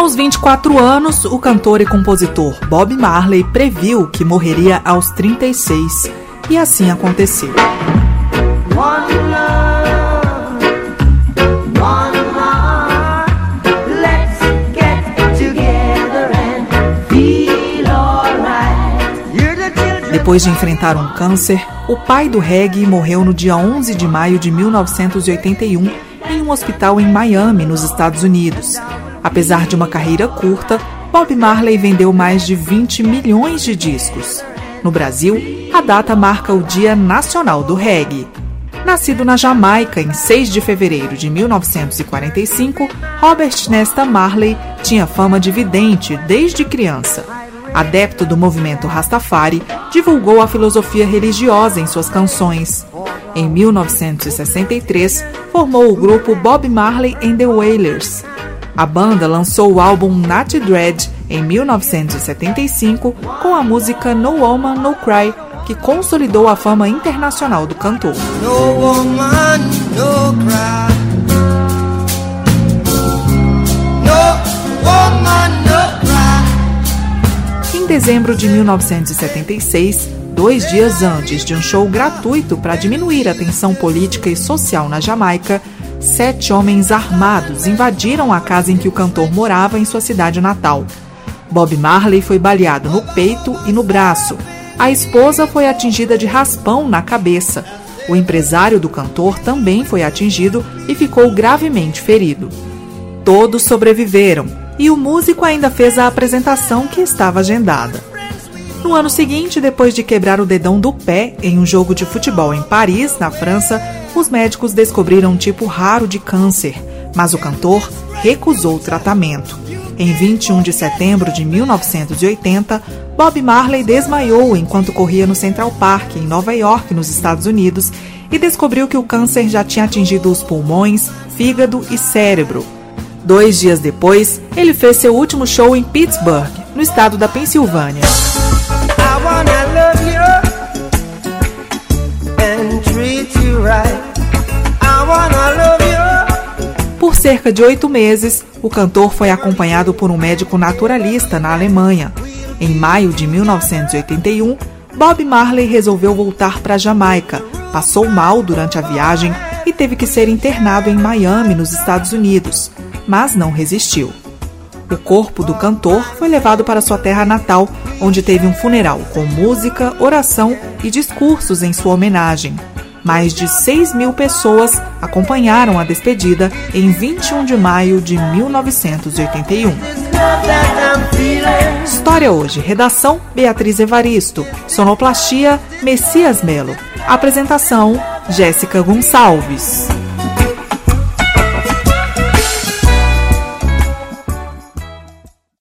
Aos 24 anos, o cantor e compositor Bob Marley previu que morreria aos 36, e assim aconteceu. Depois de enfrentar um câncer, o pai do reggae morreu no dia 11 de maio de 1981 em um hospital em Miami, nos Estados Unidos. Apesar de uma carreira curta, Bob Marley vendeu mais de 20 milhões de discos. No Brasil, a data marca o Dia Nacional do Reggae. Nascido na Jamaica em 6 de fevereiro de 1945, Robert Nesta Marley tinha fama de vidente desde criança. Adepto do movimento Rastafari, divulgou a filosofia religiosa em suas canções. Em 1963, formou o grupo Bob Marley and the Wailers. A banda lançou o álbum Nat Dread em 1975 com a música No Woman No Cry, que consolidou a fama internacional do cantor. No woman, no. Em dezembro de 1976, dois dias antes de um show gratuito para diminuir a tensão política e social na Jamaica, sete homens armados invadiram a casa em que o cantor morava em sua cidade natal. Bob Marley foi baleado no peito e no braço. A esposa foi atingida de raspão na cabeça. O empresário do cantor também foi atingido e ficou gravemente ferido. Todos sobreviveram e o músico ainda fez a apresentação que estava agendada. No ano seguinte, depois de quebrar o dedão do pé em um jogo de futebol em Paris, na França, os médicos descobriram um tipo raro de câncer, mas o cantor recusou o tratamento. Em 21 de setembro de 1980, Bob Marley desmaiou enquanto corria no Central Park, em Nova York, nos Estados Unidos, e descobriu que o câncer já tinha atingido os pulmões, fígado e cérebro. Dois dias depois, ele fez seu último show em Pittsburgh, no estado da Pensilvânia. Cerca de oito meses, o cantor foi acompanhado por um médico naturalista na Alemanha. Em maio de 1981, Bob Marley resolveu voltar para Jamaica, passou mal durante a viagem e teve que ser internado em Miami, nos Estados Unidos, mas não resistiu. O corpo do cantor foi levado para sua terra natal, onde teve um funeral com música, oração e discursos em sua homenagem. Mais de 6 mil pessoas acompanharam a despedida em 21 de maio de 1981. História hoje. Redação: Beatriz Evaristo. Sonoplastia: Messias Melo. Apresentação: Jéssica Gonçalves.